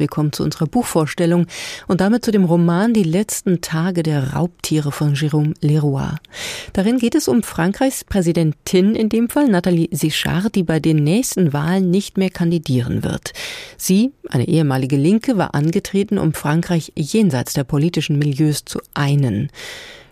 Willkommen zu unserer Buchvorstellung und damit zu dem Roman Die letzten Tage der Raubtiere von Jérôme Leroy. Darin geht es um Frankreichs Präsidentin, in dem Fall Nathalie Sichard, die bei den nächsten Wahlen nicht mehr kandidieren wird. Sie, eine ehemalige Linke, war angetreten, um Frankreich jenseits der politischen Milieus zu einen.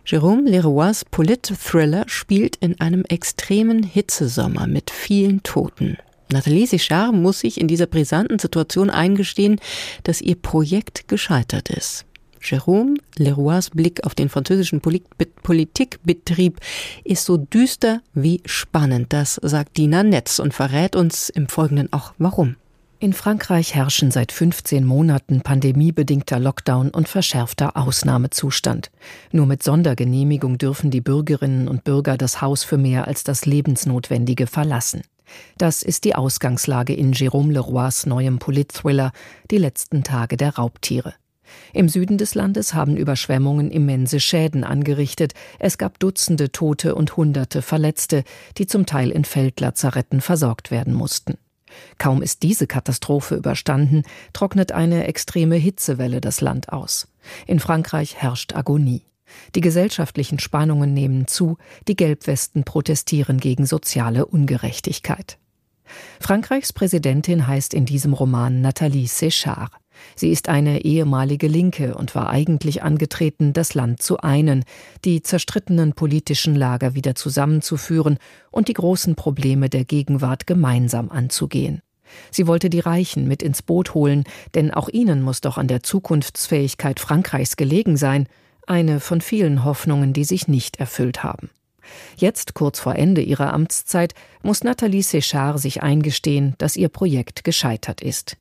Jérôme Leroys Polit-Thriller spielt in einem extremen Hitzesommer mit vielen Toten. Nathalie Sichard muss sich in dieser brisanten Situation eingestehen, dass ihr Projekt gescheitert ist. Jérôme Leroys Blick auf den französischen Politikbetrieb ist so düster wie spannend. Das sagt Dina Netz und verrät uns im Folgenden auch warum. In Frankreich herrschen seit 15 Monaten pandemiebedingter Lockdown und verschärfter Ausnahmezustand. Nur mit Sondergenehmigung dürfen die Bürgerinnen und Bürger das Haus für mehr als das Lebensnotwendige verlassen. Das ist die Ausgangslage in Jérôme Leroys neuem Politthriller Die letzten Tage der Raubtiere. Im Süden des Landes haben Überschwemmungen immense Schäden angerichtet. Es gab Dutzende Tote und Hunderte Verletzte, die zum Teil in Feldlazaretten versorgt werden mussten. Kaum ist diese Katastrophe überstanden, trocknet eine extreme Hitzewelle das Land aus. In Frankreich herrscht Agonie. Die gesellschaftlichen Spannungen nehmen zu, die Gelbwesten protestieren gegen soziale Ungerechtigkeit. Frankreichs Präsidentin heißt in diesem Roman Nathalie Séchard. Sie ist eine ehemalige Linke und war eigentlich angetreten, das Land zu einen, die zerstrittenen politischen Lager wieder zusammenzuführen und die großen Probleme der Gegenwart gemeinsam anzugehen. Sie wollte die Reichen mit ins Boot holen, denn auch ihnen muss doch an der Zukunftsfähigkeit Frankreichs gelegen sein, eine von vielen Hoffnungen, die sich nicht erfüllt haben. Jetzt, kurz vor Ende ihrer Amtszeit, muss Nathalie Séchard sich eingestehen, dass ihr Projekt gescheitert ist.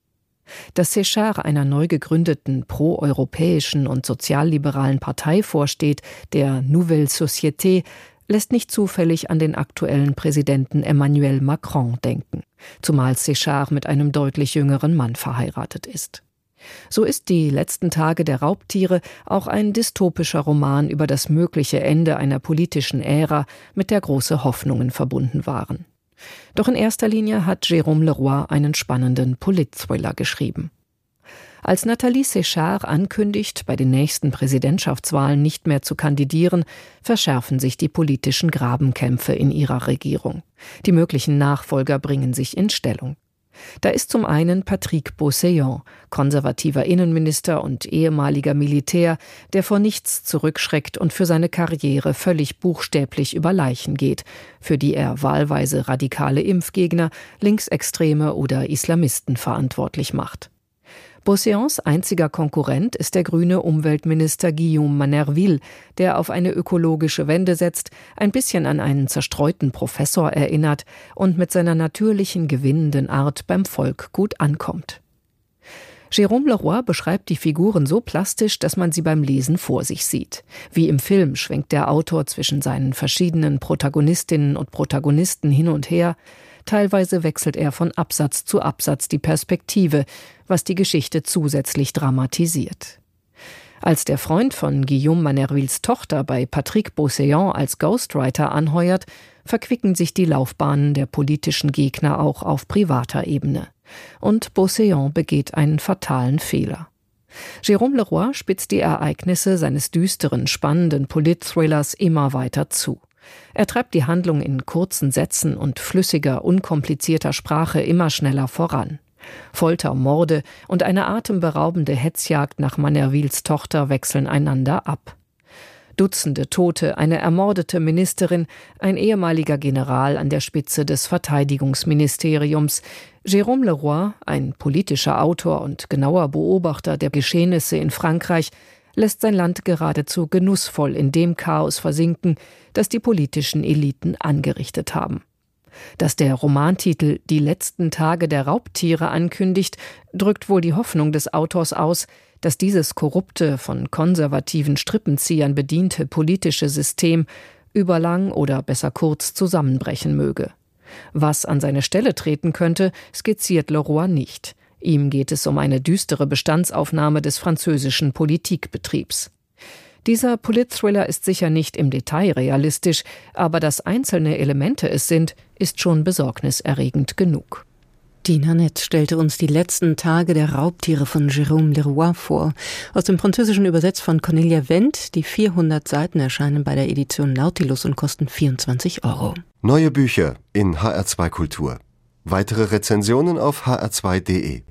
Dass Séchard einer neu gegründeten proeuropäischen und sozialliberalen Partei vorsteht, der Nouvelle Société, lässt nicht zufällig an den aktuellen Präsidenten Emmanuel Macron denken, zumal Séchard mit einem deutlich jüngeren Mann verheiratet ist. So ist die letzten Tage der Raubtiere auch ein dystopischer Roman über das mögliche Ende einer politischen Ära, mit der große Hoffnungen verbunden waren. Doch in erster Linie hat Jérôme Leroy einen spannenden Politthriller geschrieben. Als Nathalie Séchard ankündigt, bei den nächsten Präsidentschaftswahlen nicht mehr zu kandidieren, verschärfen sich die politischen Grabenkämpfe in ihrer Regierung. Die möglichen Nachfolger bringen sich in Stellung. Da ist zum einen Patrick Beauseant, konservativer Innenminister und ehemaliger Militär, der vor nichts zurückschreckt und für seine Karriere völlig buchstäblich über Leichen geht, für die er wahlweise radikale Impfgegner, Linksextreme oder Islamisten verantwortlich macht. Beauseants einziger Konkurrent ist der grüne Umweltminister Guillaume Manerville, der auf eine ökologische Wende setzt, ein bisschen an einen zerstreuten Professor erinnert und mit seiner natürlichen gewinnenden Art beim Volk gut ankommt. Jérôme Leroy beschreibt die Figuren so plastisch, dass man sie beim Lesen vor sich sieht. Wie im Film schwenkt der Autor zwischen seinen verschiedenen Protagonistinnen und Protagonisten hin und her, Teilweise wechselt er von Absatz zu Absatz die Perspektive, was die Geschichte zusätzlich dramatisiert. Als der Freund von Guillaume Manervilles Tochter bei Patrick Beauseant als Ghostwriter anheuert, verquicken sich die Laufbahnen der politischen Gegner auch auf privater Ebene. Und Beauseant begeht einen fatalen Fehler. Jérôme Leroy spitzt die Ereignisse seines düsteren, spannenden Politthrillers immer weiter zu. Er treibt die Handlung in kurzen Sätzen und flüssiger, unkomplizierter Sprache immer schneller voran. Folter, Morde und eine atemberaubende Hetzjagd nach Manervilles Tochter wechseln einander ab. Dutzende Tote, eine ermordete Ministerin, ein ehemaliger General an der Spitze des Verteidigungsministeriums, Jérôme Leroy, ein politischer Autor und genauer Beobachter der Geschehnisse in Frankreich, lässt sein Land geradezu genussvoll in dem Chaos versinken, das die politischen Eliten angerichtet haben. Dass der Romantitel Die letzten Tage der Raubtiere ankündigt, drückt wohl die Hoffnung des Autors aus, dass dieses korrupte, von konservativen Strippenziehern bediente politische System über lang oder besser kurz zusammenbrechen möge. Was an seine Stelle treten könnte, skizziert Leroy nicht. Ihm geht es um eine düstere Bestandsaufnahme des französischen Politikbetriebs. Dieser Politthriller ist sicher nicht im Detail realistisch, aber dass einzelne Elemente es sind, ist schon besorgniserregend genug. Dina Nett stellte uns die letzten Tage der Raubtiere von Jérôme Leroy vor. Aus dem Französischen übersetzt von Cornelia Wendt. Die 400 Seiten erscheinen bei der Edition Nautilus und kosten 24 Euro. Neue Bücher in HR2 Kultur. Weitere Rezensionen auf hr2.de.